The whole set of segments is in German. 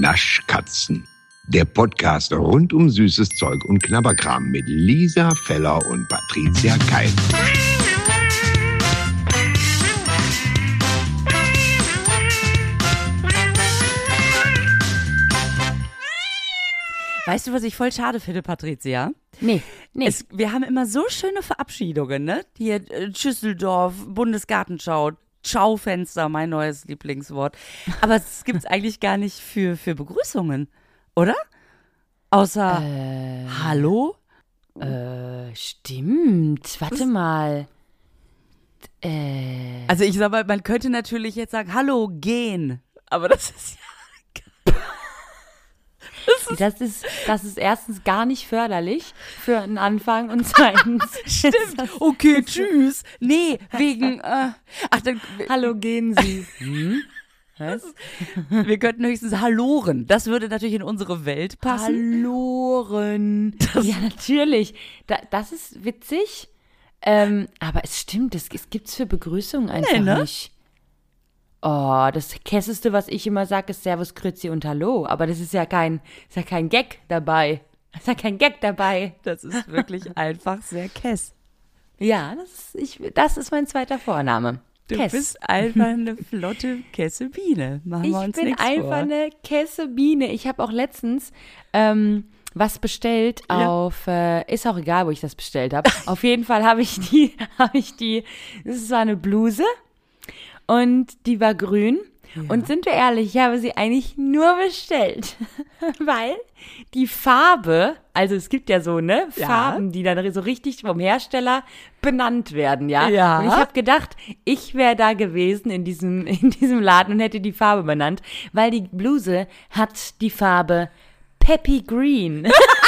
Naschkatzen. Der Podcast rund um süßes Zeug und Knabberkram mit Lisa Feller und Patricia Keil. Weißt du, was ich voll schade finde, Patricia? Nee, nee. Es, wir haben immer so schöne Verabschiedungen, ne? Hier äh, Schüsseldorf, Bundesgartenschau, Schaufenster, mein neues Lieblingswort. Aber es gibt es eigentlich gar nicht für, für Begrüßungen, oder? Außer Äh. Hallo? äh, stimmt. Warte mal. Äh, Also ich sag mal, man könnte natürlich jetzt sagen, Hallo, gehen. Aber das ist ja. Das ist, das ist erstens gar nicht förderlich für einen Anfang und zweitens. Stimmt. Okay, tschüss. Nee, wegen. Äh, ach, dann. Hallo, gehen Sie. Hm? Was? Wir könnten höchstens Halloren. Das würde natürlich in unsere Welt passen. Halloren. Ja, natürlich. Da, das ist witzig. Ähm, aber es stimmt, es, es gibt's für Begrüßungen einfach Nee, ne? nicht. Oh, das Kesseste, was ich immer sage, ist Servus, Grüezi und Hallo. Aber das ist ja kein, ist ja kein Gag dabei. Ist ja kein Gag dabei. Das ist wirklich einfach sehr kess. Ja, das ist, ich, das ist mein zweiter Vorname. Du Kess. bist einfach eine flotte Kessebiene. Machen Ich wir uns bin nichts einfach vor. eine Kessebiene. Ich habe auch letztens ähm, was bestellt Ja. auf, äh, ist auch egal, wo ich das bestellt habe. auf jeden Fall habe ich die, habe ich die, das war eine Bluse und die war grün. Und sind wir ehrlich, ich habe sie eigentlich nur bestellt, weil die Farbe, also es gibt ja so, ne, Ja. Farben, die dann so richtig vom Hersteller benannt werden, ja. Ja. Und ich habe gedacht, ich wäre da gewesen in diesem, in diesem Laden und hätte die Farbe benannt, weil die Bluse hat die Farbe Peppy Green.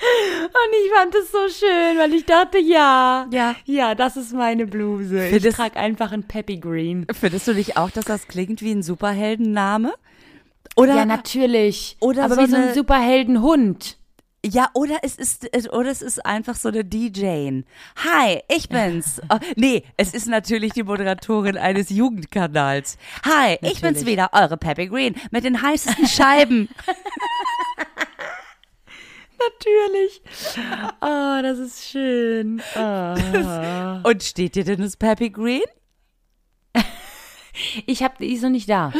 Und ich fand es so schön, weil ich dachte, ja, Ja. ja, das ist meine Bluse. Ich Findest- trage einfach ein Peppy Green. Findest du nicht auch, dass das klingt wie ein Superheldenname? Oder, Ja, natürlich. oder aber so wie so ein Superheldenhund. ja, oder es ist, oder es ist einfach so eine DJ. Hi, ich bin's. Oh, nee, es ist natürlich die Moderatorin eines Jugendkanals. Hi, ich bin's Natürlich. wieder, eure Peppy Green mit den heißesten Scheiben. Natürlich. Oh, das ist schön. Oh. Und steht dir denn das Peppy Green? Ich habe, die ist noch nicht da.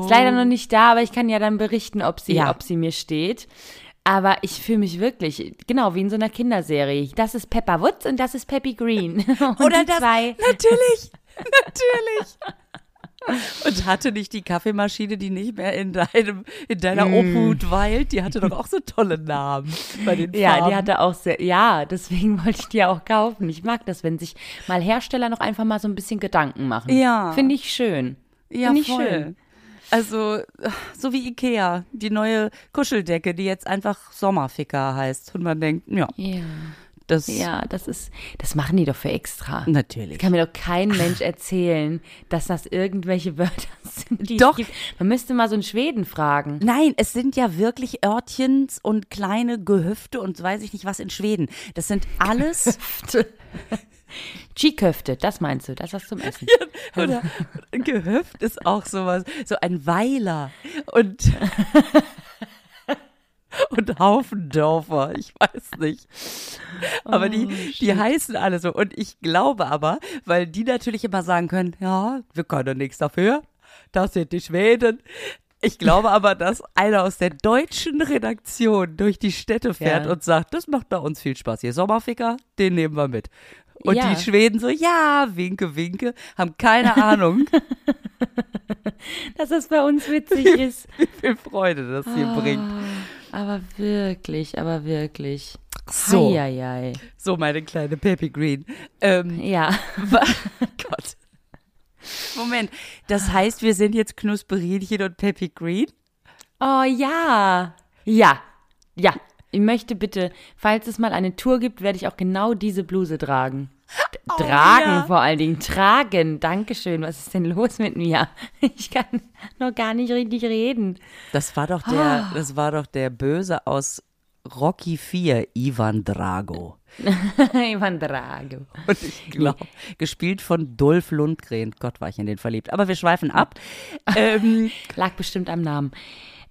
Ist leider noch nicht da, aber ich kann ja dann berichten, ob sie, Ja. ob sie mir steht. Aber ich fühle mich wirklich, genau, wie in so einer Kinderserie. Das ist Peppa Woods und das ist Peppy Green. Und Oder die das, zwei. natürlich, natürlich. Und hatte nicht die Kaffeemaschine, die nicht mehr in deinem, in deiner Obhut weilt, die hatte doch auch so tolle Namen bei den Ja, Farben. die hatte auch sehr, ja, deswegen wollte ich die auch kaufen. Ich mag das, wenn sich mal Hersteller noch einfach mal so ein bisschen Gedanken machen. Ja. Finde ich schön. ja, Finde ich voll. schön. Also, so wie Ikea, die neue Kuscheldecke, die jetzt einfach Sommerficker heißt. Und man denkt, ja, Ja. Das Ja, das ist, das machen die doch für extra. natürlich. Kann mir doch kein Mensch erzählen, dass das irgendwelche Wörter sind, die Doch. Man müsste mal so einen Schweden fragen. Nein, es sind ja wirklich Örtchens und kleine Gehöfte und weiß ich nicht was in Schweden. Das sind alles Chiköfte, das meinst du, das was zum Essen. Oder ein Gehöft ist auch sowas, so ein Weiler und und Haufendorfer, ich weiß nicht. Aber die, die heißen alle so. Und ich glaube aber, weil die natürlich immer sagen können, ja, wir können nichts dafür, das sind die Schweden. Ich glaube aber, dass einer aus der deutschen Redaktion durch die Städte fährt Ja. und sagt, das macht bei uns viel Spaß. Hier Sommerficker, den nehmen wir mit. Und Ja. die Schweden so, ja, winke, winke, haben keine Ahnung, Dass das bei uns witzig ist. wie viel Freude das hier bringt. Aber wirklich, aber wirklich. So. Heieiei. So, meine kleine Peppy Green. Ähm, Ja. Gott. Moment, das heißt, wir sind jetzt Knusperinchen und Peppy Green? Oh ja. Ja. Ja. Ich möchte bitte, falls es mal eine Tour gibt, werde ich auch genau diese Bluse tragen. D tragen ja. vor allen Dingen. Tragen. Dankeschön. Was ist denn los mit mir? Ich kann noch gar nicht richtig reden. Das war doch der, das war doch der Böse aus Rocky 4, Ivan Drago. Ivan Drago. Und ich glaube, gespielt von Dolph Lundgren. Gott, war ich in den verliebt. Aber wir schweifen ab. ähm, Lag bestimmt am Namen.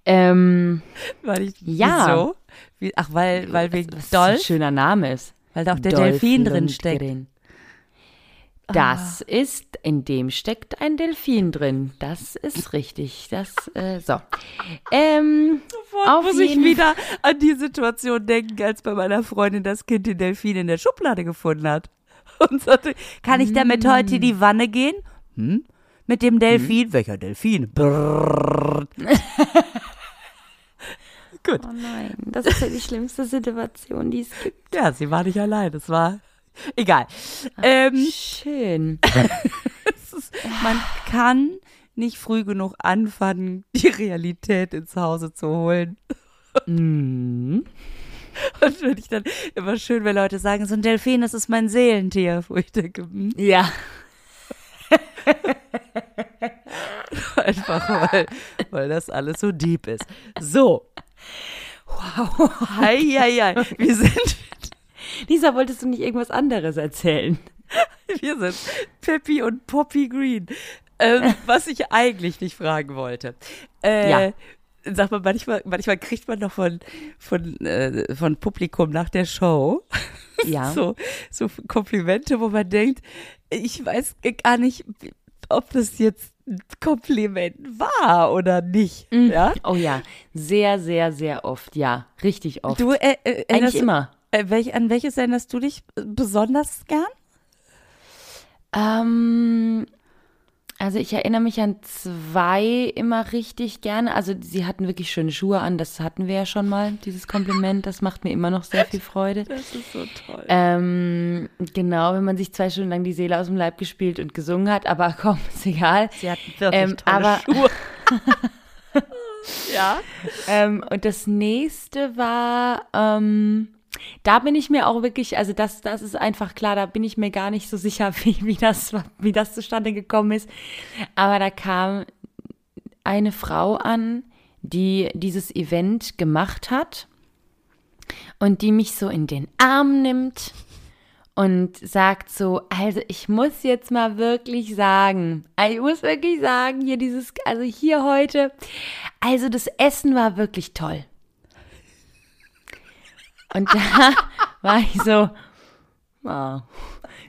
Ähm, weil ich, Ja. Wieso? Wie, ach, weil, weil wegen was ein Dolph, schöner Name ist. weil da auch der Dolph Delfin drin steckt. Ah. Das ist, in dem steckt ein Delfin drin. Das ist richtig. Das, äh, so. Ähm, Sofort Auf muss ich wieder an die Situation denken, als bei meiner Freundin das Kind den Delfin in der Schublade gefunden hat. Und sagte, kann ich damit Mm. heute in die Wanne gehen? Hm? Mit dem Delfin? Welcher Delfin? Gut. oh nein, das ist ja die schlimmste Situation, die es gibt. Ja, sie war nicht allein. Das war egal. Ähm, Schön. ist, man kann nicht früh genug anfangen, die Realität ins Hause zu holen. Mhm. Und finde ich dann immer schön, wenn Leute sagen, so ein Delfin, das ist mein Seelentier. Wo ich denke, hm, Ja. einfach weil, weil das alles so deep ist. So. Wow. Hei, hei, hei. Wir sind, Lisa, wolltest du nicht irgendwas anderes erzählen? wir sind Peppy und Poppy Green. Ähm, was ich eigentlich nicht fragen wollte. Äh, Ja. Sag mal, manchmal, manchmal kriegt man noch von, von, äh, von Publikum nach der Show Ja. so, so Komplimente, wo man denkt, ich weiß gar nicht, ob das jetzt ein Kompliment war oder nicht. Ja? Oh ja, sehr, sehr, sehr oft. Ja, richtig oft. Du, äh, äh, Eigentlich immer. Äh, welch, an welches erinnerst du dich besonders gern? Ähm, also ich erinnere mich an zwei immer richtig gerne. Also sie hatten wirklich schöne Schuhe an, das hatten wir ja schon mal, dieses Kompliment. Das macht mir immer noch sehr viel Freude. Das ist so toll. Ähm, genau, wenn man sich zwei Stunden lang die Seele aus dem Leib gespielt und gesungen hat, aber komm, ist egal. Sie hatten wirklich ähm, tolle aber- Schuhe. ja. Ähm, und das nächste war, ähm, da bin ich mir auch wirklich, also das, das ist einfach klar, da bin ich mir gar nicht so sicher, wie, wie, das, wie das zustande gekommen ist. Aber da kam eine Frau an, die dieses Event gemacht hat und die mich so in den Arm nimmt und sagt so, also ich muss jetzt mal wirklich sagen, ich muss wirklich sagen, hier dieses, also hier heute, also das Essen war wirklich toll. Und da war ich so, ah,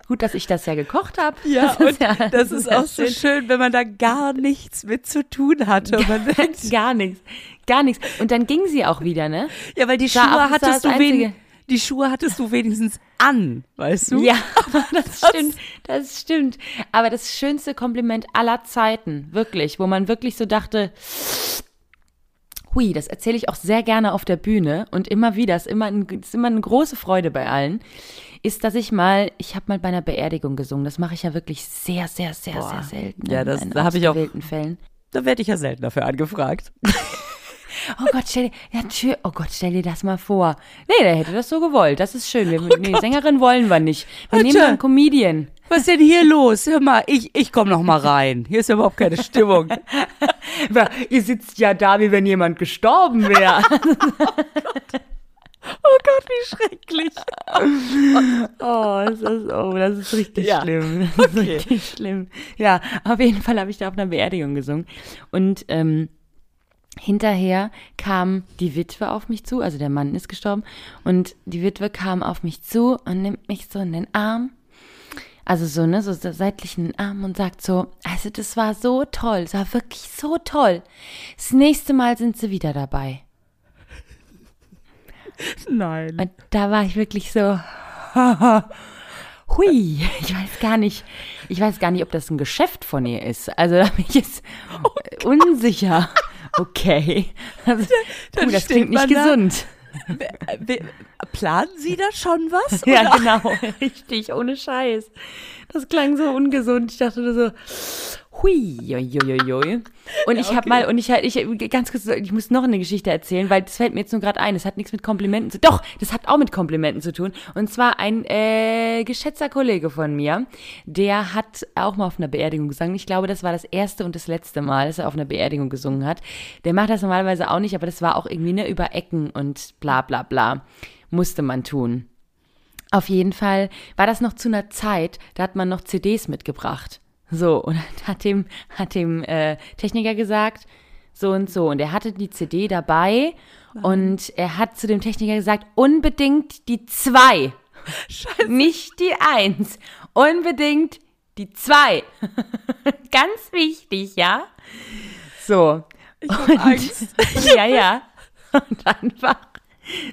gut, dass ich das ja gekocht habe. Ja, und ja- das ist auch so schön, wenn man da gar nichts mit zu tun hatte. Man denkt, Gar nichts, gar nichts. Und dann ging sie auch wieder, ne? ja, weil die Schuhe das war hattest das du wenig, die Schuhe hattest du wenigstens an, weißt du? Ja, das stimmt, das stimmt. Aber das schönste Kompliment aller Zeiten, wirklich, wo man wirklich so dachte, hui, das erzähle ich auch sehr gerne auf der Bühne und immer wieder, ist immer, ein, ist immer eine große Freude bei allen, ist, dass ich mal, ich habe mal bei einer Beerdigung gesungen. Das mache ich ja wirklich sehr, sehr, sehr, Boah. sehr selten. Ja, das- da hab ich auch- Fällen. Da werde ich ja selten dafür angefragt. Oh Gott, stell dir, ja, tschö, oh Gott, stell dir das mal vor. Nee, der hätte das so gewollt. Das ist schön. Wir, nee, Sängerin wollen wir nicht. Wir Oh nehmen einen Comedian. Was ist denn hier los? Hör mal, ich, ich komme noch mal rein. Hier ist überhaupt keine Stimmung. Ihr sitzt ja da, wie wenn jemand gestorben wäre. Oh Gott, wie schrecklich. oh, das ist, oh, das ist richtig Ja. schlimm. Das ist richtig schlimm. Ja, auf jeden Fall habe ich da auf einer Beerdigung gesungen. Und ähm, hinterher kam die Witwe auf mich zu, also der Mann ist gestorben, und die Witwe kam auf mich zu und nimmt mich so in den Arm. Also so, ne, so seitlich in den Arm und sagt so, also das war so toll, es war wirklich so toll. Das nächste Mal sind sie wieder dabei. Nein. Und da war ich wirklich so, hui, ich weiß gar nicht, ich weiß gar nicht, ob das ein Geschäft von ihr ist. Also da bin ich jetzt unsicher. Okay. Also, dann das klingt nicht da. gesund. We- Planen Sie da schon was? Ja, oder? genau, richtig, ohne Scheiß. Das klang so ungesund. Ich dachte nur so, hui, hui, hui, hui. Und ich habe okay. mal, und ich, ich, ganz kurz, ich muss noch eine Geschichte erzählen, weil das fällt mir jetzt nur gerade ein. Das hat nichts mit Komplimenten zu Doch, das hat auch mit Komplimenten zu tun. Und zwar ein äh, geschätzter Kollege von mir, der hat auch mal auf einer Beerdigung gesungen. Ich glaube, das war das erste und das letzte Mal, dass er auf einer Beerdigung gesungen hat. Der macht das normalerweise auch nicht, aber das war auch irgendwie ne über Ecken und bla bla bla. Musste man tun. Auf jeden Fall war das noch zu einer Zeit, da hat man noch CDs mitgebracht. So, und hat dem, hat dem äh, Techniker gesagt, so und so. Und er hatte die CD dabei und er hat zu dem Techniker gesagt, unbedingt die zwei. Scheiße. Nicht die eins. Unbedingt die zwei. Ganz wichtig, ja? So. Ich hab Angst. ja, ja. Und einfach,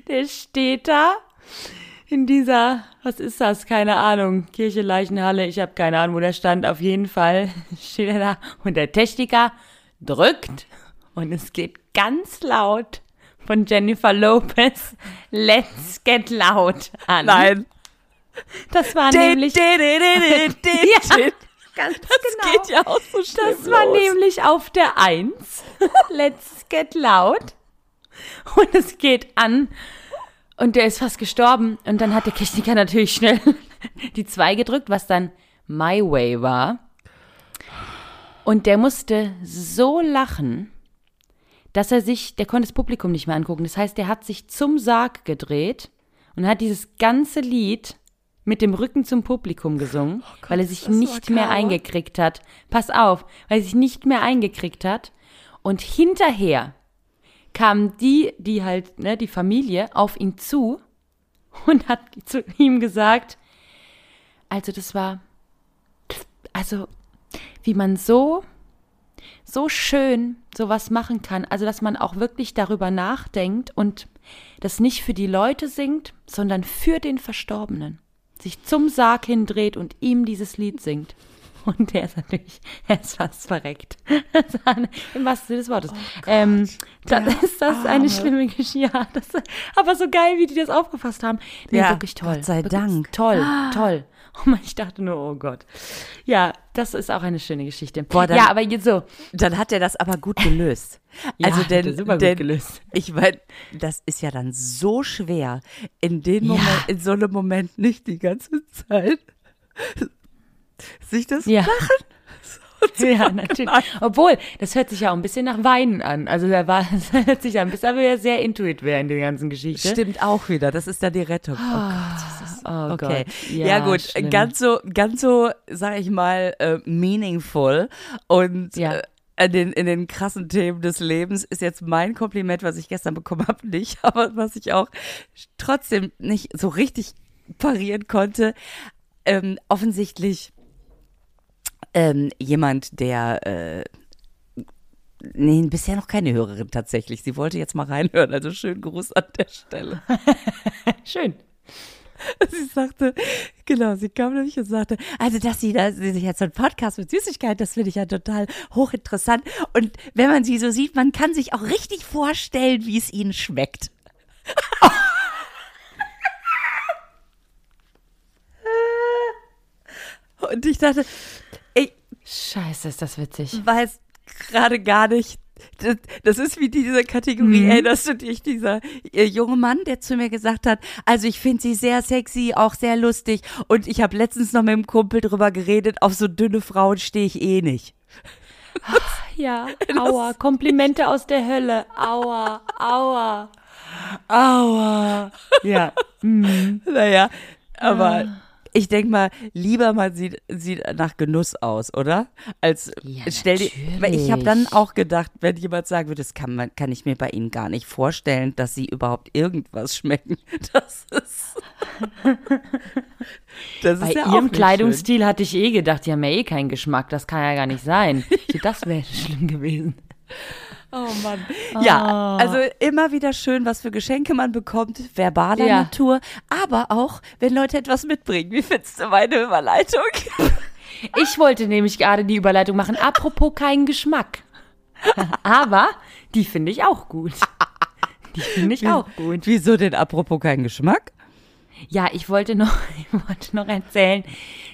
der steht da in dieser, was ist das? Keine Ahnung, Kirche, Leichenhalle, ich habe keine Ahnung, wo der stand. Auf jeden Fall steht er da und der Techniker drückt und es geht ganz laut von Jennifer Lopez Let's Get Loud an. Nein. Das war nämlich Ja, ganz Das genau. geht ja auch so schnell Das war los. nämlich auf der Eins. Let's get loud. Und es geht an. Und der ist fast gestorben. Und dann hat der Techniker natürlich schnell die zwei gedrückt, was dann My Way war. Und der musste so lachen, dass er sich, der konnte das Publikum nicht mehr angucken. Das heißt, der hat sich zum Sarg gedreht und hat dieses ganze Lied mit dem Rücken zum Publikum gesungen, weil er sich nicht mehr eingekriegt hat. Pass auf, weil er sich nicht mehr eingekriegt hat. Und hinterher kamen die, die halt, ne, die Familie, auf ihn zu und hat zu ihm gesagt, also das war, also wie man so, so schön sowas machen kann. Also dass man auch wirklich darüber nachdenkt und das nicht für die Leute singt, sondern für den Verstorbenen. Sich zum Sarg hindreht und ihm dieses Lied singt. Und der ist natürlich, er ist fast verreckt. Das Im wahrsten Sinne des Wortes. ähm, dann der ist das Arme. eine schlimme Geschichte. Ja, das, aber so geil, wie die das aufgefasst haben. Nee, Ja, wirklich toll. Gott sei wirklich Dank. Toll, toll. Oh Mann, ich dachte nur, oh Gott. Ja, das ist auch eine schöne Geschichte. Boah, dann- ja, aber jetzt so. Dann hat er das aber gut gelöst. Ja, also hat denn, er super gut denn gelöst. ich meine, das ist ja dann so schwer, in den Ja. Moment, in so einem Moment nicht die ganze Zeit sich das Ja. Lachen Ja, natürlich. Obwohl, das hört sich ja auch ein bisschen nach Weinen an. Also da war, das hört sich ja ein bisschen, aber ja sehr intuit wäre in der ganzen Geschichte. Stimmt auch wieder, das ist dann die Rettung. Oh Gott, das ist Oh okay. Gott. Ja, gut, schlimm. ganz so, ganz so, sag ich mal, äh, meaningful und Ja. äh, in den, in den krassen Themen des Lebens ist jetzt mein Kompliment, was ich gestern bekommen habe, nicht, aber was ich auch trotzdem nicht so richtig parieren konnte. Ähm, offensichtlich ähm, jemand, der äh, Nee, bisher noch keine Hörerin tatsächlich. Sie wollte jetzt mal reinhören, also schönen Gruß an der Stelle. Schön. Sie sagte, genau, sie kam nämlich und sagte, also dass sie da, sie sich jetzt so einen Podcast mit Süßigkeit, das finde ich ja total hochinteressant. Und wenn man sie so sieht, man kann sich auch richtig vorstellen, wie es ihnen schmeckt. und ich dachte, Scheiße, ist das witzig. weiß gerade gar nicht. Das, das ist wie diese Kategorie, Mhm. erinnerst du dich, dieser äh, junge Mann, der zu mir gesagt hat, also ich finde sie sehr sexy, auch sehr lustig und ich habe letztens noch mit dem Kumpel drüber geredet, auf so dünne Frauen stehe ich eh nicht. Ja, aua. Komplimente aus der Hölle. Aua, aua. Aua. Ja. Naja, aber ich denke mal, lieber man sieht, sieht nach Genuss aus, oder? Als Ja, stell dir, weil ich habe dann auch gedacht, wenn jemand sagen würde, das kann man, kann ich mir bei Ihnen gar nicht vorstellen, dass Sie überhaupt irgendwas schmecken. Das ist, das Bei ist ja auch ihrem Kleidungsstil hatte ich eh gedacht, die haben ja eh keinen Geschmack. Das kann ja gar nicht sein. Das wäre schlimm gewesen. Oh Mann. Ja, Ah. also immer wieder schön, was für Geschenke man bekommt, verbaler Ja. Natur, aber auch, wenn Leute etwas mitbringen. Wie findest du meine Überleitung? Ich wollte nämlich gerade die Überleitung machen. Apropos keinen Geschmack. Aber die finde ich auch gut. Die finde ich auch gut. Wieso denn apropos kein Geschmack? Ja, ich wollte noch, ich wollte noch erzählen,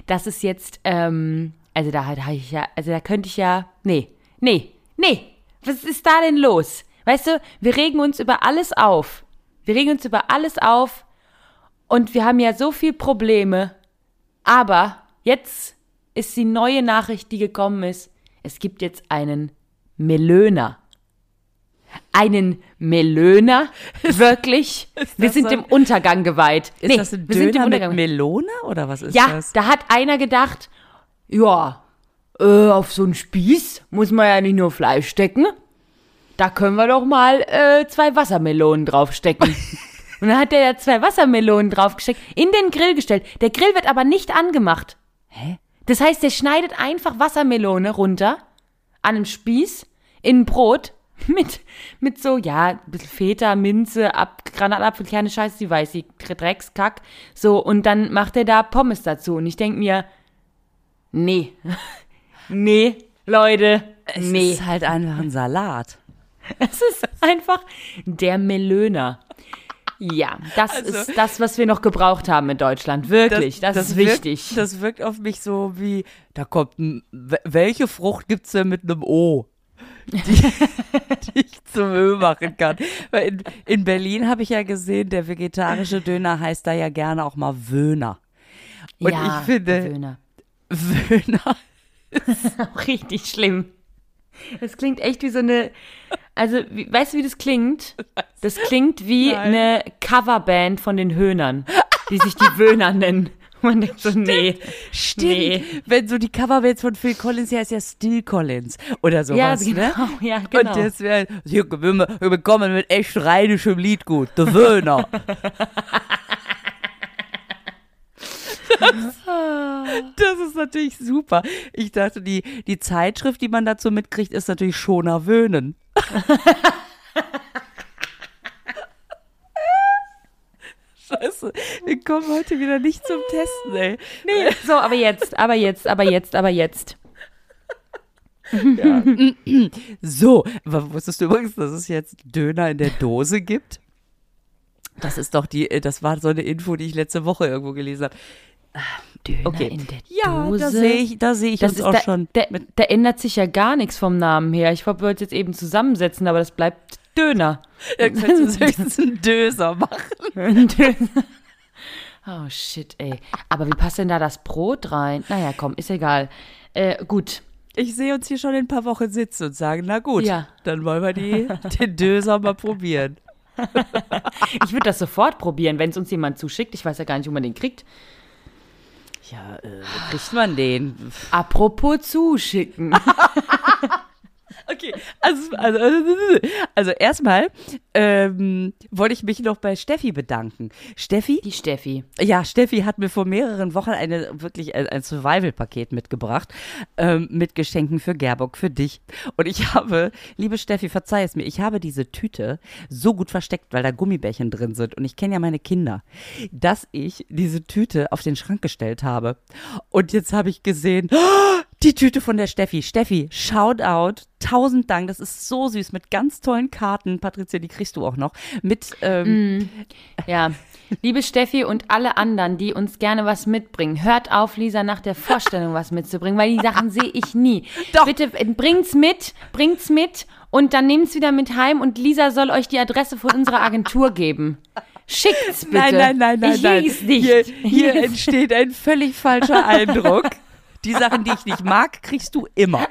dass es jetzt, ähm, also da habe ich ja, also da könnte ich ja, nee, nee, nee, was ist da denn los? Weißt du, wir regen uns über alles auf. Wir regen uns über alles auf und wir haben ja so viel Probleme. Aber jetzt ist die neue Nachricht, die gekommen ist. Es gibt jetzt einen Melöner. einen Melöner? Wirklich? Wir sind so- dem Untergang geweiht. Ist Nee, das ein wir sind dem Döner mit Untergang. Melone oder was ist Ja, das? da hat einer gedacht, ja, äh, auf so einen Spieß muss man ja nicht nur Fleisch stecken. Da können wir doch mal äh, zwei Wassermelonen draufstecken. Und dann hat der da zwei Wassermelonen draufgesteckt, in den Grill gestellt. Der Grill wird aber nicht angemacht. Hä? Das heißt, der schneidet einfach Wassermelone runter an einem Spieß in ein Brot mit, mit so, ja, ein bisschen Feta, Minze, Ab Granatapfel, kleine Scheiße, die weiß ich, Dreckskack. So, und dann macht er da Pommes dazu. Und ich denk mir, nee, nee, Leute, Es nee. ist halt einfach ein Salat. Es ist einfach der Melöner. Ja, das Also- ist das, was wir noch gebraucht haben in Deutschland. Wirklich, das, ist wirkt, wichtig. Das wirkt auf mich so wie, da kommt ein, wel- welche Frucht gibt's denn mit einem O? Die, die ich zum Ö machen kann. Weil in, in Berlin habe ich ja gesehen, der vegetarische Döner heißt da ja gerne auch mal Wöhner. Und ja, ich finde, Melöner. Wöhner, Auch richtig schlimm. Das klingt echt wie so eine. Also, wie, weißt du, wie das klingt? Das klingt wie Nein. eine Coverband von den Höhnern, die sich die Wöhner nennen. Man denkt so, nee. stimmt. Nee. Wenn so die Coverbands von Phil Collins, die heißt ja Still Collins oder sowas, Ja, ne? genau. Ja, genau. Und das wäre, wir, wir kommen mit echt rheinischem Liedgut, der Wöhner. Das ist natürlich super. Ich dachte, die, die Zeitschrift, die man dazu mitkriegt, ist natürlich Schoner Wöhnen. Scheiße, wir kommen heute wieder nicht zum Testen, ey. nee. So, aber jetzt, aber jetzt, aber jetzt, aber jetzt. So, wa- wusstest du übrigens, dass es jetzt Döner in der Dose gibt? Das ist doch die, das war so eine Info, die ich letzte Woche irgendwo gelesen habe. Döner Okay. in der Ja, Dose. da sehe ich, da sehe ich Das uns ist auch da, schon. Da, da ändert sich ja gar nichts vom Namen her. Ich wollte es jetzt eben zusammensetzen, aber das bleibt Döner. da könntest du höchstens einen Döser machen. Döner. Oh shit, ey. Aber wie passt denn da das Brot rein? Naja, komm, ist egal. Äh, gut. Ich sehe uns hier schon in ein paar Wochen sitzen und sagen, na gut, Ja. dann wollen wir die, den Döser mal probieren. Ich würde das sofort probieren, wenn es uns jemand zuschickt. Ich weiß ja gar nicht, wo man den kriegt. Ja, äh, wo kriegt man den? Apropos zuschicken. Okay, also, also, also erstmal ähm, wollte ich mich noch bei Steffi bedanken. Steffi, Die Steffi. ja, Steffi hat mir vor mehreren Wochen eine wirklich ein, ein Survival-Paket mitgebracht ähm, mit Geschenken für Gerbock, für dich. Und ich habe, liebe Steffi, verzeih es mir, ich habe diese Tüte so gut versteckt, weil da Gummibärchen drin sind. Und ich kenne ja meine Kinder, dass ich diese Tüte auf den Schrank gestellt habe. Und jetzt habe ich gesehen, oh, die Tüte von der Steffi. Steffi, shout out. Tausend Dank. Das ist so süß mit ganz tollen Karten. Patricia, die kriegst du auch noch. Mit, ähm, Ja. Liebe Steffi und alle anderen, die uns gerne was mitbringen, hört auf, Lisa nach der Vorstellung was mitzubringen, weil die Sachen sehe ich nie. Doch. Bitte äh, bringt's mit, bringt's mit und dann nehmt's wieder mit heim und Lisa soll euch die Adresse von unserer Agentur geben. Schickt's bitte. Nein, nein, nein, nein, ich nein. nicht. Hier, hier entsteht ein völlig falscher Eindruck. Die Sachen, die ich nicht mag, kriegst du immer.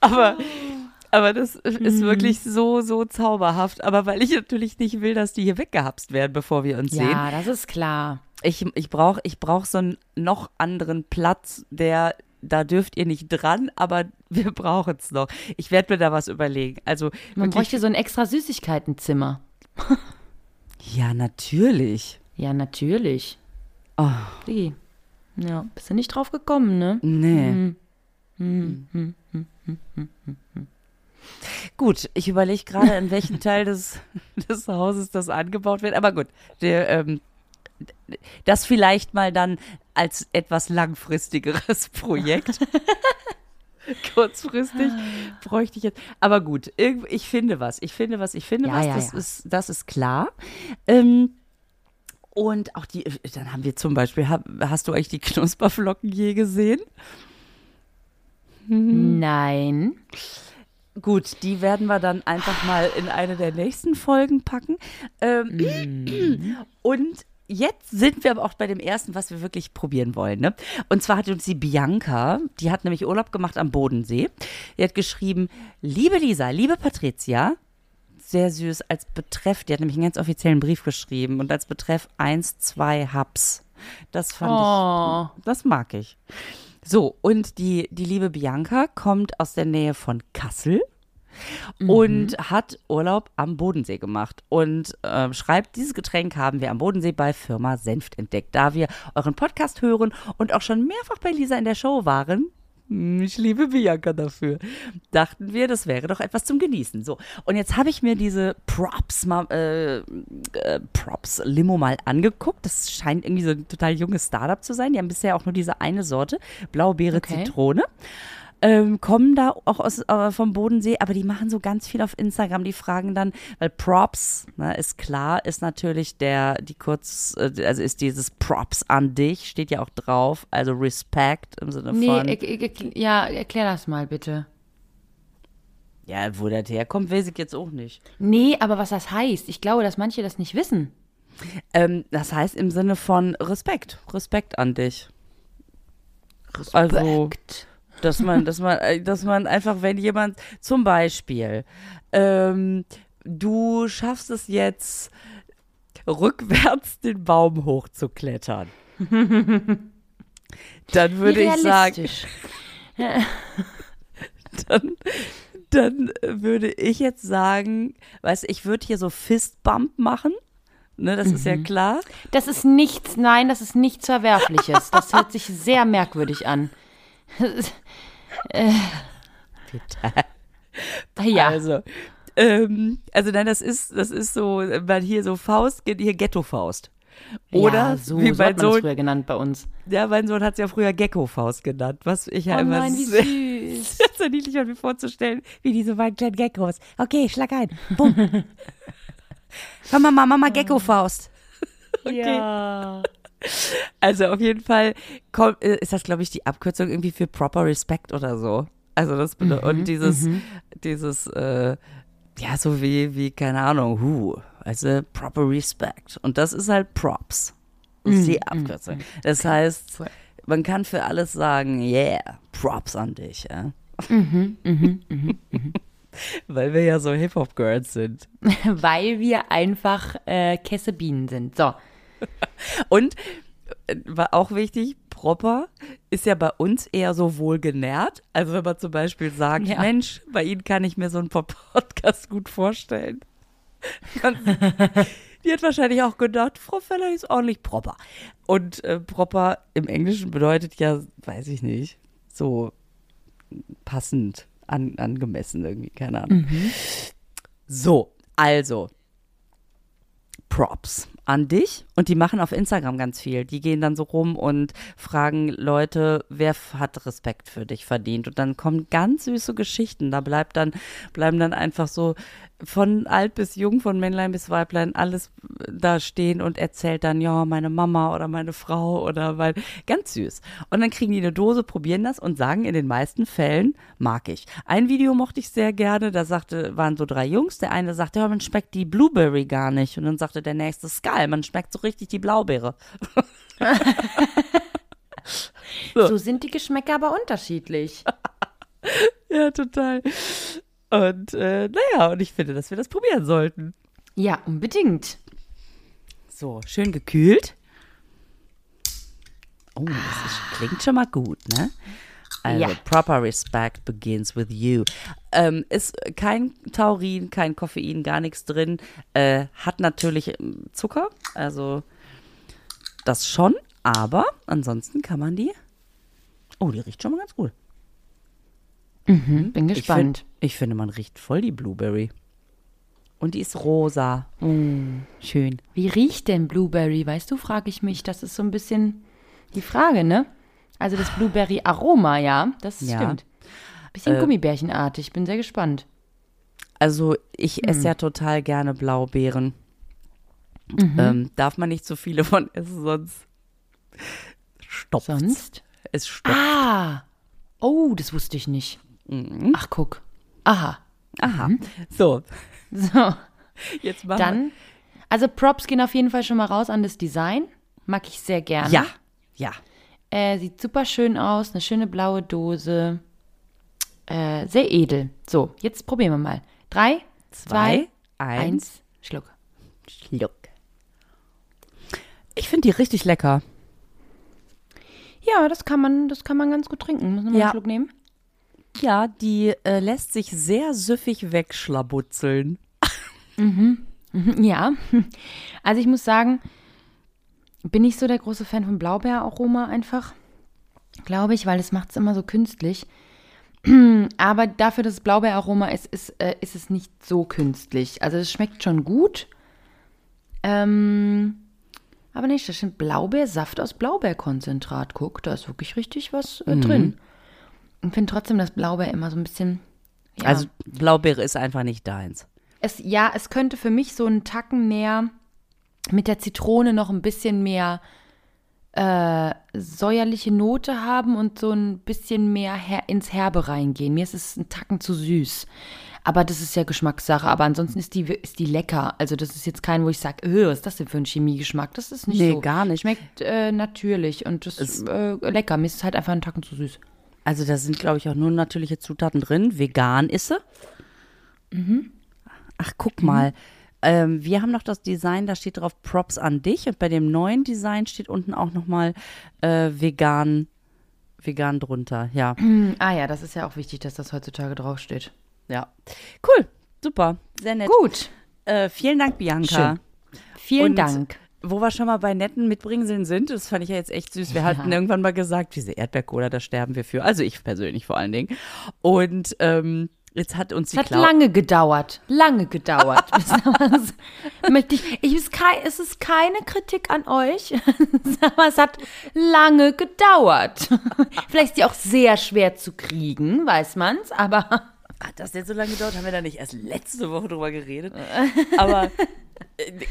aber, aber das ist wirklich so, so zauberhaft. Aber weil ich natürlich nicht will, dass die hier weggehapst werden, bevor wir uns sehen. ja, das ist klar. Ich, ich brauche ich brauch so einen noch anderen Platz, der, da dürft ihr nicht dran, aber wir brauchen es noch. Ich werde mir da was überlegen. Also, Man wirklich- bräuchte so ein extra Süßigkeitenzimmer. ja, natürlich. Ja, natürlich. Oh, Wie? Ja, bist du nicht drauf gekommen, ne? nee. Hm. Gut, ich überlege gerade, in welchem Teil des, des Hauses das angebaut wird. Aber gut, der, ähm, das vielleicht mal dann als etwas langfristigeres Projekt. Kurzfristig bräuchte ich jetzt. Aber gut, ich finde was. Ich finde was. Ich finde Ja, was. ja, das, ja. Ist, das ist klar. Ähm, und auch die, dann haben wir zum Beispiel, hast du eigentlich die Knusperflocken je gesehen? Nein. Gut, die werden wir dann einfach mal in eine der nächsten Folgen packen. Ähm, Und jetzt sind wir aber auch bei dem ersten, was wir wirklich probieren wollen. Ne? Und zwar hat uns die Bianca, die hat nämlich Urlaub gemacht am Bodensee. Die hat geschrieben, liebe Lisa, liebe Patricia, sehr süß als Betreff, die hat nämlich einen ganz offiziellen Brief geschrieben und als Betreff 1, 2 Hubs. Das fand Oh. ich, das mag ich. So, und die, die liebe Bianca kommt aus der Nähe von Kassel und hat Urlaub am Bodensee gemacht und ähm, schreibt, dieses Getränk haben wir am Bodensee bei Firma Senft entdeckt. Da wir euren Podcast hören und auch schon mehrfach bei Lisa in der Show waren, ich liebe Bianca dafür, dachten wir, das wäre doch etwas zum Genießen. So, und jetzt habe ich mir diese Props, mal, äh, äh, Props Limo mal angeguckt. Das scheint irgendwie so ein total junges Startup zu sein. Die haben bisher auch nur diese eine Sorte, Blaubeere Okay. Zitrone ähm, kommen da auch aus, äh, vom Bodensee, aber die machen so ganz viel auf Instagram. Die fragen dann, weil Props, ne, ist klar, ist natürlich der, die kurz, äh, also ist dieses Props an dich, steht ja auch drauf, also Respect im Sinne Nee, von. ich, ja, erklär das mal bitte. ja, wo das herkommt, weiß ich jetzt auch nicht. Nee, aber was das heißt, ich glaube, dass manche das nicht wissen. Ähm, das heißt im Sinne von Respekt, Respekt an dich. Also, Respekt. Dass man, dass man, äh, dass man einfach, wenn jemand zum Beispiel, ähm, du schaffst es jetzt rückwärts den Baum hochzuklettern, dann würde ich sagen, dann, dann würde ich jetzt sagen, weißt du, ich würde hier so Fistbump machen. Ne, das ist ja klar. Das ist nichts, nein, das ist nichts Verwerfliches. Das hört sich sehr merkwürdig an. Ja, Also, ähm, also nein, das ist, das ist so, weil hier so Faust, hier Ghetto-Faust. Oder ja, so, wie so mein hat man das Sohn, früher genannt bei uns. ja, mein Sohn hat es ja früher Gecko-Faust genannt, was ich ja Oh immer nein, wie süß. sehr, sehr niedlich war, mir vorzustellen, wie diese beiden kleinen Geckos. Okay, schlag ein. Bumm. Komm, Mama, Mama, Gecko-Faust. Ja. Also auf jeden Fall kommt, äh, ist das, glaube ich, die Abkürzung irgendwie für Proper Respect oder so. Also das Mhm, und dieses, dieses, äh, ja, so wie, wie, keine Ahnung, who, also Proper Respect. Und das ist halt Props. Das ist die Abkürzung. Das heißt, man kann für alles sagen, yeah, Props an dich, ja. Mhm, Weil wir ja so Hip-Hop-Girls sind. Weil wir einfach äh, Kessebienen sind. So. Und äh, war auch wichtig, proper ist ja bei uns eher so wohlgenährt. Also wenn man zum Beispiel sagt, Ja. Mensch, bei Ihnen kann ich mir so einen Podcast gut vorstellen. Die hat wahrscheinlich auch gedacht, Frau Feller ist ordentlich proper. Und äh, proper im Englischen bedeutet ja, weiß ich nicht, so passend, an, angemessen irgendwie, keine Ahnung. So, also, Props an dich und die machen auf Instagram ganz viel. Die gehen dann so rum und fragen Leute, wer hat Respekt für dich verdient und dann kommen ganz süße Geschichten. Da bleibt dann bleiben dann einfach so von alt bis jung, von Männlein bis Weiblein alles da stehen und erzählt dann ja meine Mama oder meine Frau oder mein ganz süß. Und dann kriegen die eine Dose, probieren das und sagen in den meisten Fällen mag ich. Ein Video mochte ich sehr gerne, da sagte waren so drei Jungs, der eine sagte, ja, man schmeckt die Blueberry gar nicht und dann sagte der nächste Skull, man schmeckt so richtig die Blaubeere. So. So sind die Geschmäcker aber unterschiedlich. Ja, total. Und äh, naja, und ich finde, dass wir das probieren sollten. Ja, unbedingt. So, schön gekühlt. Oh, das ist, klingt schon mal gut, ne? Also, Ja. proper respect begins with you. Ähm, ist kein Taurin, kein Koffein, gar nichts drin. Äh, hat natürlich ähm, Zucker, also das schon, aber ansonsten kann man die. Oh, die riecht schon mal ganz gut. Bin Ich, gespannt. find, ich finde, man riecht voll die Blueberry. Und die ist rosa. Mm, schön. Wie riecht denn Blueberry? Weißt du, frage ich mich. Das ist so ein bisschen die Frage, ne? Also das Blueberry-Aroma, ja, das Ja. stimmt. Bisschen Äh, Gummibärchenartig. Bin sehr gespannt. Also ich esse ja total gerne Blaubeeren. Ähm, darf man nicht zu viele von essen, sonst stopft. Sonst? Es stopft. Ah! Oh, das wusste ich nicht. Ach, guck. Aha. Aha. So, So. jetzt machen wir. Dann, Also Props gehen auf jeden Fall schon mal raus an das Design. Mag ich sehr gerne. Ja, ja. Äh, sieht super schön aus. Eine schöne blaue Dose. Äh, sehr edel. So, jetzt probieren wir mal. Drei, zwei, eins. eins, Schluck. Schluck. Ich finde die richtig lecker. Ja, das kann man, das kann man ganz gut trinken. Muss mal Ja. einen Schluck nehmen. Ja, die äh, lässt sich sehr süffig wegschlabutzeln. Mhm, Ja. Also ich muss sagen, bin nicht so der große Fan von Blaubeeraroma einfach. Glaube ich, weil das macht es immer so künstlich. Aber dafür, dass es Blaubeeraroma ist, ist, äh, ist es nicht so künstlich. Also es schmeckt schon gut. Ähm, aber nicht, das sind Blaubeersaft aus Blaubeerkonzentrat. Guck, da ist wirklich richtig was äh, drin. Ich finde trotzdem, dass Blaubeer immer so ein bisschen. Ja, Also Blaubeere ist einfach nicht deins. es, ja, es könnte für mich so einen Tacken mehr mit der Zitrone noch ein bisschen mehr äh, säuerliche Note haben und so ein bisschen mehr her ins Herbe reingehen. Mir ist es ein Tacken zu süß. Aber das ist ja Geschmackssache. Aber ansonsten ist die, ist die lecker. Also das ist jetzt kein, wo ich sage, was ist das denn für ein Chemiegeschmack? Das ist nicht Nee, so. gar nicht. Schmeckt äh, natürlich und das ist äh, lecker. Mir ist es halt einfach ein Tacken zu süß. Also da sind, glaube ich, auch nur natürliche Zutaten drin. Vegan ist sie. Ach, guck mal. Ähm, wir haben noch das Design, da steht drauf Props an dich. Und bei dem neuen Design steht unten auch nochmal äh, vegan, vegan drunter. Ja, ah ja, das ist ja auch wichtig, dass das heutzutage draufsteht. ja. Cool, super, sehr nett. Gut. Äh, vielen Dank, Bianca. Schön. Vielen Und Dank. Wo wir schon mal bei netten Mitbringseln sind, das fand ich ja jetzt echt süß. Wir hatten irgendwann mal gesagt, diese Erdbeercola, da sterben wir für. Also ich persönlich vor allen Dingen. Und ähm, jetzt hat uns die Es hat Clau lange gedauert. Lange gedauert. Möchte ich, ich ist kein, es ist keine Kritik an euch, aber es hat lange gedauert. Vielleicht ist die auch sehr schwer zu kriegen, weiß man's, aber Hat das jetzt so lange gedauert? Haben wir da nicht erst letzte Woche drüber geredet? Aber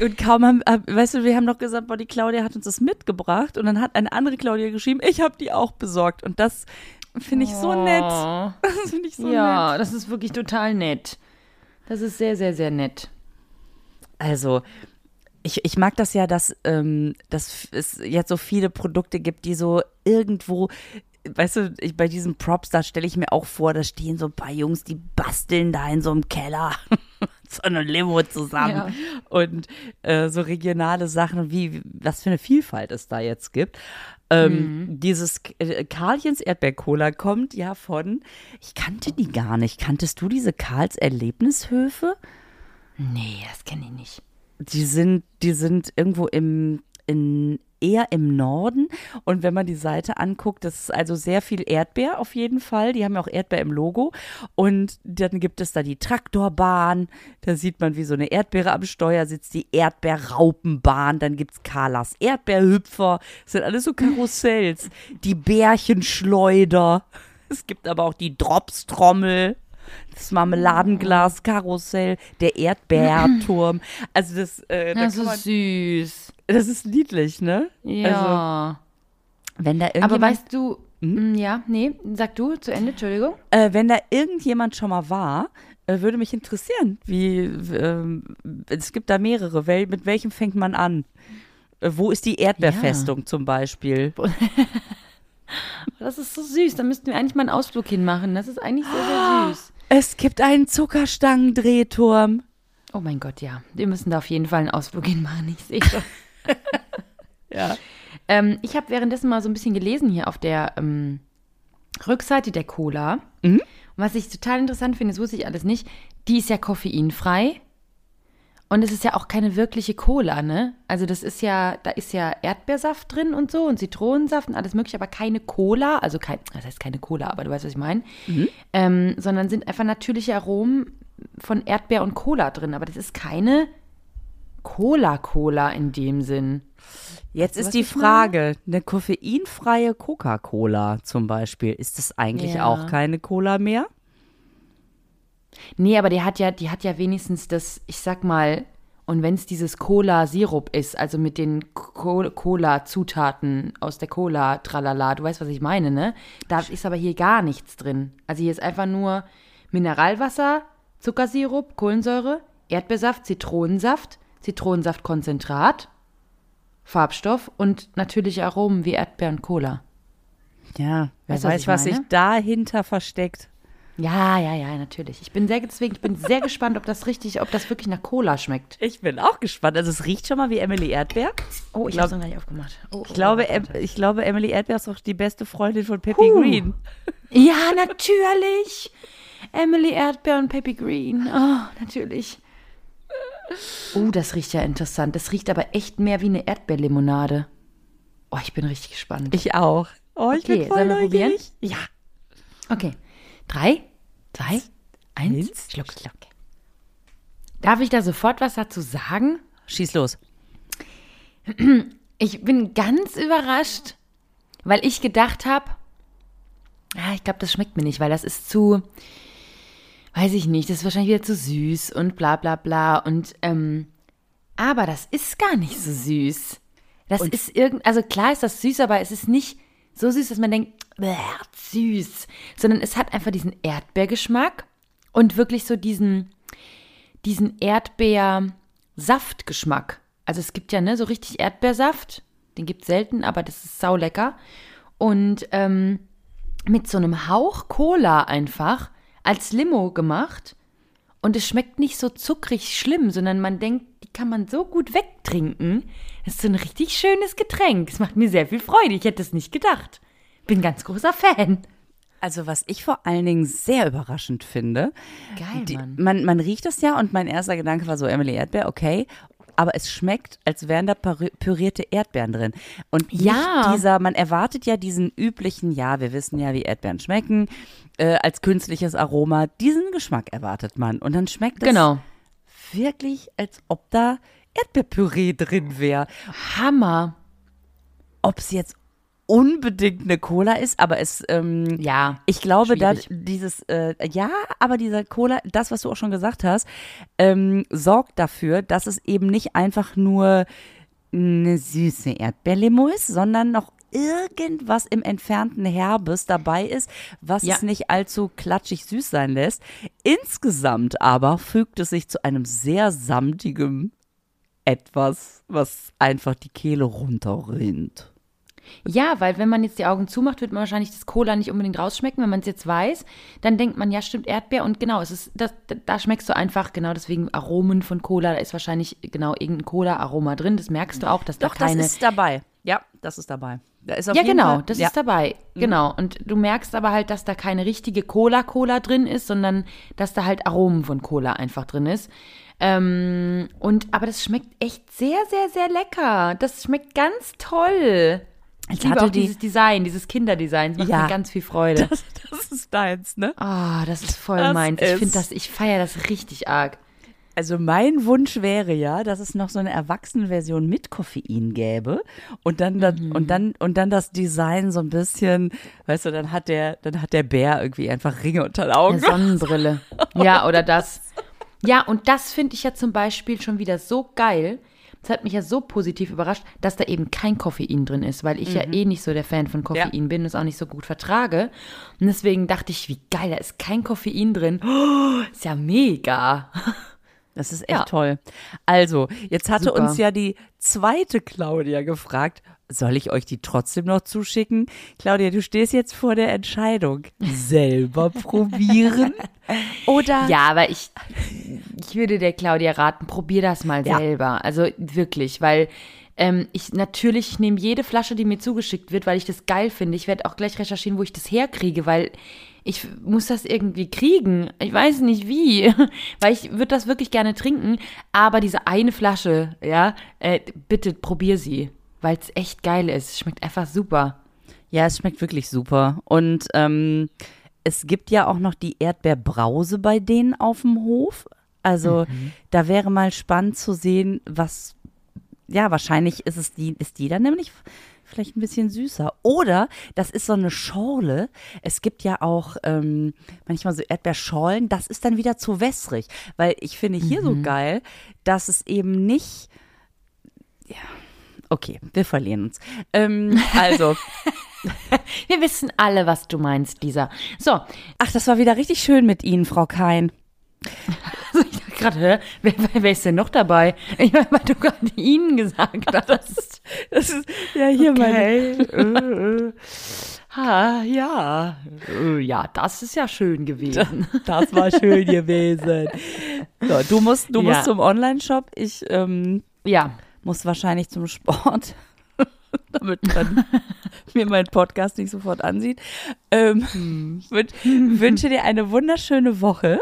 und kaum haben, hab- weißt du, wir haben noch gesagt, boah, die Claudia hat uns das mitgebracht und dann hat eine andere Claudia geschrieben, ich habe die auch besorgt und das finde ich so nett. Das finde ich so ja, nett. das ist wirklich total nett. Das ist sehr, sehr, sehr nett. Also ich, ich mag das ja, dass, ähm, dass es jetzt so viele Produkte gibt, die so irgendwo, weißt du, ich, bei diesen Props, da stelle ich mir auch vor, da stehen so ein paar Jungs, die basteln da in so einem Keller so eine Limo zusammen. Ja. Und äh, so regionale Sachen, wie, was für eine Vielfalt es da jetzt gibt. Ähm, Dieses äh, Karlchens Erdbeercola kommt ja von, ich kannte die gar nicht. Kanntest du diese Karls Erlebnishöfe? Nee, das kenne ich nicht. Die sind, die sind irgendwo im, in, eher im Norden. Und wenn man die Seite anguckt, das ist also sehr viel Erdbeer auf jeden Fall. Die haben ja auch Erdbeer im Logo. Und dann gibt es da die Traktorbahn. Da sieht man, wie so eine Erdbeere am Steuer sitzt, die Erdbeerraupenbahn. Dann gibt es Carlas Erdbeerhüpfer. Das sind alles so Karussells. Die Bärchenschleuder. Es gibt aber auch die Dropstrommel. Das Marmeladenglas-Karussell, der Erdbeerturm. Also das, äh, da Das man, ist süß. Das ist niedlich, ne? Ja. Wenn da aber weißt du, mm, ja, nee, sag du zu Ende, Entschuldigung. äh, wenn da irgendjemand schon mal war, äh, würde mich interessieren, wie, ähm, es gibt da mehrere. Wel mit welchem fängt man an? Äh, wo ist die Erdbeerfestung zum Beispiel? Das ist so süß. Da müssten wir eigentlich mal einen Ausflug hinmachen. Das ist eigentlich sehr, sehr süß. Es gibt einen Zuckerstangendrehturm. Oh mein Gott, ja. Wir müssen da auf jeden Fall einen Ausflug hinmachen. Ich sehe schon. Ja. ähm, ich habe währenddessen mal so ein bisschen gelesen hier auf der ähm, Rückseite der Cola. Mhm. Und was ich total interessant finde, das wusste ich alles nicht, die ist ja koffeinfrei. Und es ist ja auch keine wirkliche Cola, ne? Also das ist ja, da ist ja Erdbeersaft drin und so und Zitronensaft und alles mögliche, aber keine Cola, also kein, das heißt keine Cola, aber du weißt, was ich meine. Ähm, sondern sind einfach natürliche Aromen von Erdbeer und Cola drin, aber das ist keine Cola-Cola in dem Sinn. Jetzt ist die Frage, eine koffeinfreie Coca-Cola zum Beispiel, ist das eigentlich Ja. auch keine Cola mehr? Nee, aber die hat ja, die hat ja wenigstens das, ich sag mal, und wenn es dieses Cola-Sirup ist, also mit den Co- Cola-Zutaten aus der Cola, tralala, du weißt, was ich meine, ne? Da ist aber hier gar nichts drin. Also hier ist einfach nur Mineralwasser, Zuckersirup, Kohlensäure, Erdbeersaft, Zitronensaft, Zitronensaftkonzentrat, Farbstoff und natürliche Aromen wie Erdbeer und Cola. Ja, wer Weißt was weiß, was sich dahinter versteckt. Ja, ja, ja, natürlich. Ich bin sehr deswegen, ich bin sehr gespannt, ob das richtig, ob das wirklich nach Cola schmeckt. Ich bin auch gespannt. Also es riecht schon mal wie Emily Erdbeer. Oh, ich glaub- hab's noch gar nicht aufgemacht. Oh, Ich glaube, em ich glaube, Emily Erdbeer ist doch die beste Freundin von Peppi Huh. Green. Ja, natürlich. Emily Erdbeer und Peppy Green. Oh, natürlich. Oh, das riecht ja interessant. Das riecht aber echt mehr wie eine Erdbeerlimonade. Oh, ich bin richtig gespannt. Ich auch. Oh, ich Okay, bin voll sollen wir probieren? Ja. Okay. Drei, zwei, eins. Eins. Schluck, schluck. Darf ich da sofort was dazu sagen? Schieß los. Ich bin ganz überrascht, weil ich gedacht habe, ah, ich glaube, das schmeckt mir nicht, weil das ist zu, weiß ich nicht, das ist wahrscheinlich wieder zu süß und bla bla bla und ähm, aber das ist gar nicht so süß. Das ist irgend, also klar ist das süß, aber es ist nicht so süß, dass man denkt, "Bäh, süß, sondern es hat einfach diesen Erdbeergeschmack und wirklich so diesen, diesen Erdbeersaftgeschmack. Also es gibt ja ne, so richtig Erdbeersaft, den gibt es selten, aber das ist saulecker. Und ähm, mit so einem Hauch Cola einfach als Limo gemacht. Und es schmeckt nicht so zuckrig schlimm, sondern man denkt, die kann man so gut wegtrinken. Das ist so ein richtig schönes Getränk. Es macht mir sehr viel Freude. Ich hätte es nicht gedacht. Bin ganz großer Fan. Also was ich vor allen Dingen sehr überraschend finde, Geil, die, man, man riecht es ja und mein erster Gedanke war so Emily Erdbeer, okay. Aber es schmeckt, als wären da pürierte Erdbeeren drin. Und Ja. dieser, man erwartet ja diesen üblichen, ja, wir wissen ja, wie Erdbeeren schmecken, äh, als künstliches Aroma. Diesen Geschmack erwartet man. Und dann schmeckt es Genau. wirklich, als ob da Erdbeerpüree drin wäre. Hammer. Ob es jetzt unbedingt eine Cola ist, aber es, ähm, Ja. ich glaube, da dieses, äh, ja, aber dieser Cola, das, was du auch schon gesagt hast, ähm, sorgt dafür, dass es eben nicht einfach nur eine süße Erdbeerlimo ist, sondern noch irgendwas im entfernten Herbes dabei ist, was Ja. es nicht allzu klatschig süß sein lässt. Insgesamt aber fügt es sich zu einem sehr samtigen etwas, was einfach die Kehle runterrinnt. Ja, weil wenn man jetzt die Augen zumacht, wird man wahrscheinlich das Cola nicht unbedingt rausschmecken. Wenn man es jetzt weiß, dann denkt man, ja, stimmt, Erdbeer. Und genau, es ist, das, da, schmeckst du einfach, genau deswegen Aromen von Cola. Da ist wahrscheinlich genau irgendein Cola-Aroma drin. Das merkst du auch, dass Doch, da keine. das ist dabei. Ja, das ist dabei. Da ist auf ja, jeden genau, Fall, das ja. ist dabei. Genau. Und du merkst aber halt, dass da keine richtige Cola-Cola drin ist, sondern dass da halt Aromen von Cola einfach drin ist. Ähm, und, aber das schmeckt echt sehr, sehr, sehr lecker. Das schmeckt ganz toll. Ich, Ich liebe hatte auch die- dieses Design, dieses Kinderdesign. Das macht Ja. mir ganz viel Freude. Das, das ist deins, ne? Ah, das ist voll Das meins. Ich ist- finde das, ich feiere das richtig arg. Also mein Wunsch wäre ja, dass es noch so eine Erwachsenenversion mit Koffein gäbe und dann, das- Mhm. und dann und dann das Design so ein bisschen, weißt du, dann hat der dann hat der Bär irgendwie einfach Ringe unter den Augen. Eine Sonnenbrille. Ja, oder das. Ja, und das finde ich ja zum Beispiel schon wieder so geil. Das hat mich ja so positiv überrascht, dass da eben kein Koffein drin ist, weil ich ja eh nicht so der Fan von Koffein bin und es auch nicht so gut vertrage. Und deswegen dachte ich, wie geil, da ist kein Koffein drin. Oh, ist ja mega. Das ist echt Ja. toll. Also, jetzt hatte Super. uns ja die zweite Claudia gefragt, soll ich euch die trotzdem noch zuschicken? Claudia, du stehst jetzt vor der Entscheidung. Selber probieren oder Ja, aber ich, ich würde der Claudia raten, probier das mal Ja. selber. Also wirklich, weil ähm, ich natürlich, ich nehme jede Flasche, die mir zugeschickt wird, weil ich das geil finde. Ich werde auch gleich recherchieren, wo ich das herkriege, weil ich muss das irgendwie kriegen. Ich weiß nicht wie, weil ich würde das wirklich gerne trinken. Aber diese eine Flasche, ja, äh, bitte probier sie, weil es echt geil ist. Es schmeckt einfach super. Ja, es schmeckt wirklich super. Und ähm, es gibt ja auch noch die Erdbeerbrause bei denen auf dem Hof. Also da wäre mal spannend zu sehen, was, ja, wahrscheinlich ist es die, ist die dann nämlich vielleicht ein bisschen süßer. Oder das ist so eine Schorle. Es gibt ja auch ähm, manchmal so Erdbeerschorlen. Das ist dann wieder zu wässrig. Weil ich finde hier so geil, dass es eben nicht, ja, okay, wir verlieren uns. Ähm, also. Wir wissen alle, was du meinst, Lisa. So, Ach, das war wieder richtig schön mit Ihnen, Frau Kein. Gerade, hä? Wer, wer, ist denn noch dabei? Ich meine, weil du gerade ihnen gesagt hast. Das ist, ja, hier meine. Okay. äh, äh. Ha, ja. Äh, ja, das ist ja schön gewesen. Das war schön gewesen. So, du musst, du Ja. musst zum Online-Shop. Ich ähm, Ja. muss wahrscheinlich zum Sport, damit man mir meinen Podcast nicht sofort ansieht. Ähm, wün wünsche dir eine wunderschöne Woche.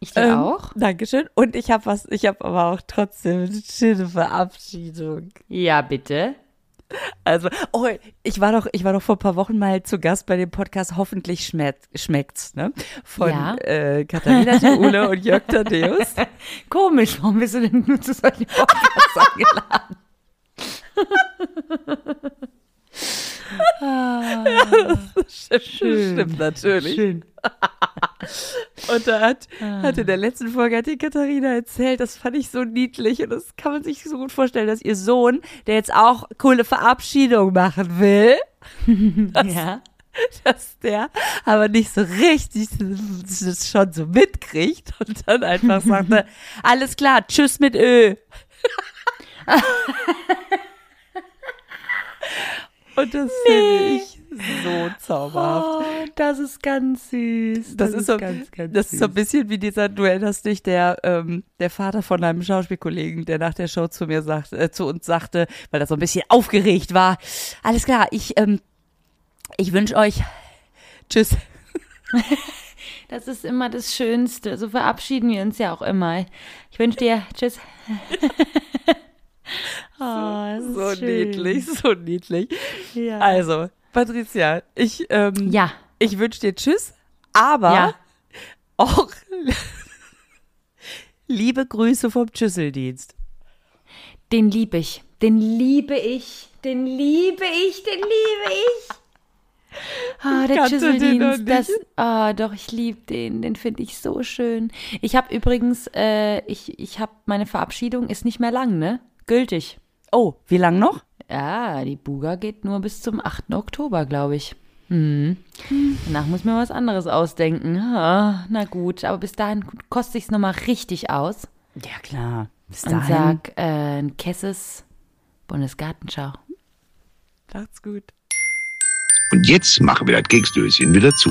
Ich dir Ähm, auch? Dankeschön. Und ich habe was, ich habe aber auch trotzdem eine schöne Verabschiedung. Ja, bitte. Also, oh, ich war doch, ich war doch vor ein paar Wochen mal zu Gast bei dem Podcast Hoffentlich schmeckt, schmeckt's, ne? Von Ja. äh, Katharina Theule und Jörg Tadeus. Komisch, warum bist du denn nur zu solchen Podcasts eingeladen? Schön. Stimmt natürlich. Schön. Und da hat, hat in der letzten Folge hat die Katharina erzählt, das fand ich so niedlich und das kann man sich so gut vorstellen, dass ihr Sohn, der jetzt auch coole Verabschiedung machen will, Ja. dass der aber nicht so richtig das schon so mitkriegt und dann einfach sagte, alles klar, tschüss mit Ö. und das finde ich so zauberhaft. Oh, das ist ganz süß. Das, ist so, ganz, ganz das ist so ein bisschen wie dieser, du erinnerst dich, der, ähm, der Vater von einem Schauspielkollegen, der nach der Show zu mir sagt, äh, zu uns sagte, weil er so ein bisschen aufgeregt war. Alles klar, ich, ähm, ich wünsche euch Tschüss. Das ist immer das Schönste. So verabschieden wir uns ja auch immer. Ich wünsche dir Tschüss. oh, das ist So niedlich, so niedlich. Ja. Also, Patricia, ich, ähm, ja. ich wünsche dir Tschüss, aber Ja. auch liebe Grüße vom Tschüsseldienst. Den liebe ich. Den liebe ich. Den liebe ich. Den liebe ich. Ah, der Schüsseldienst, das, ah, doch, ich liebe den, den finde ich so schön. Ich habe übrigens, äh, ich, ich habe, meine Verabschiedung ist nicht mehr lang, ne? Gültig. Oh, wie lang noch? Ja, die Buga geht nur bis zum 8. Oktober, glaube ich. Mhm. Danach muss mir was anderes ausdenken. Ah, na gut, aber bis dahin koste ich es nochmal richtig aus Ja, klar. Bis und dahin. sag äh, ein Kesses Bundesgartenschau. Macht's gut. Und jetzt machen wir das Keksdöschen wieder zu.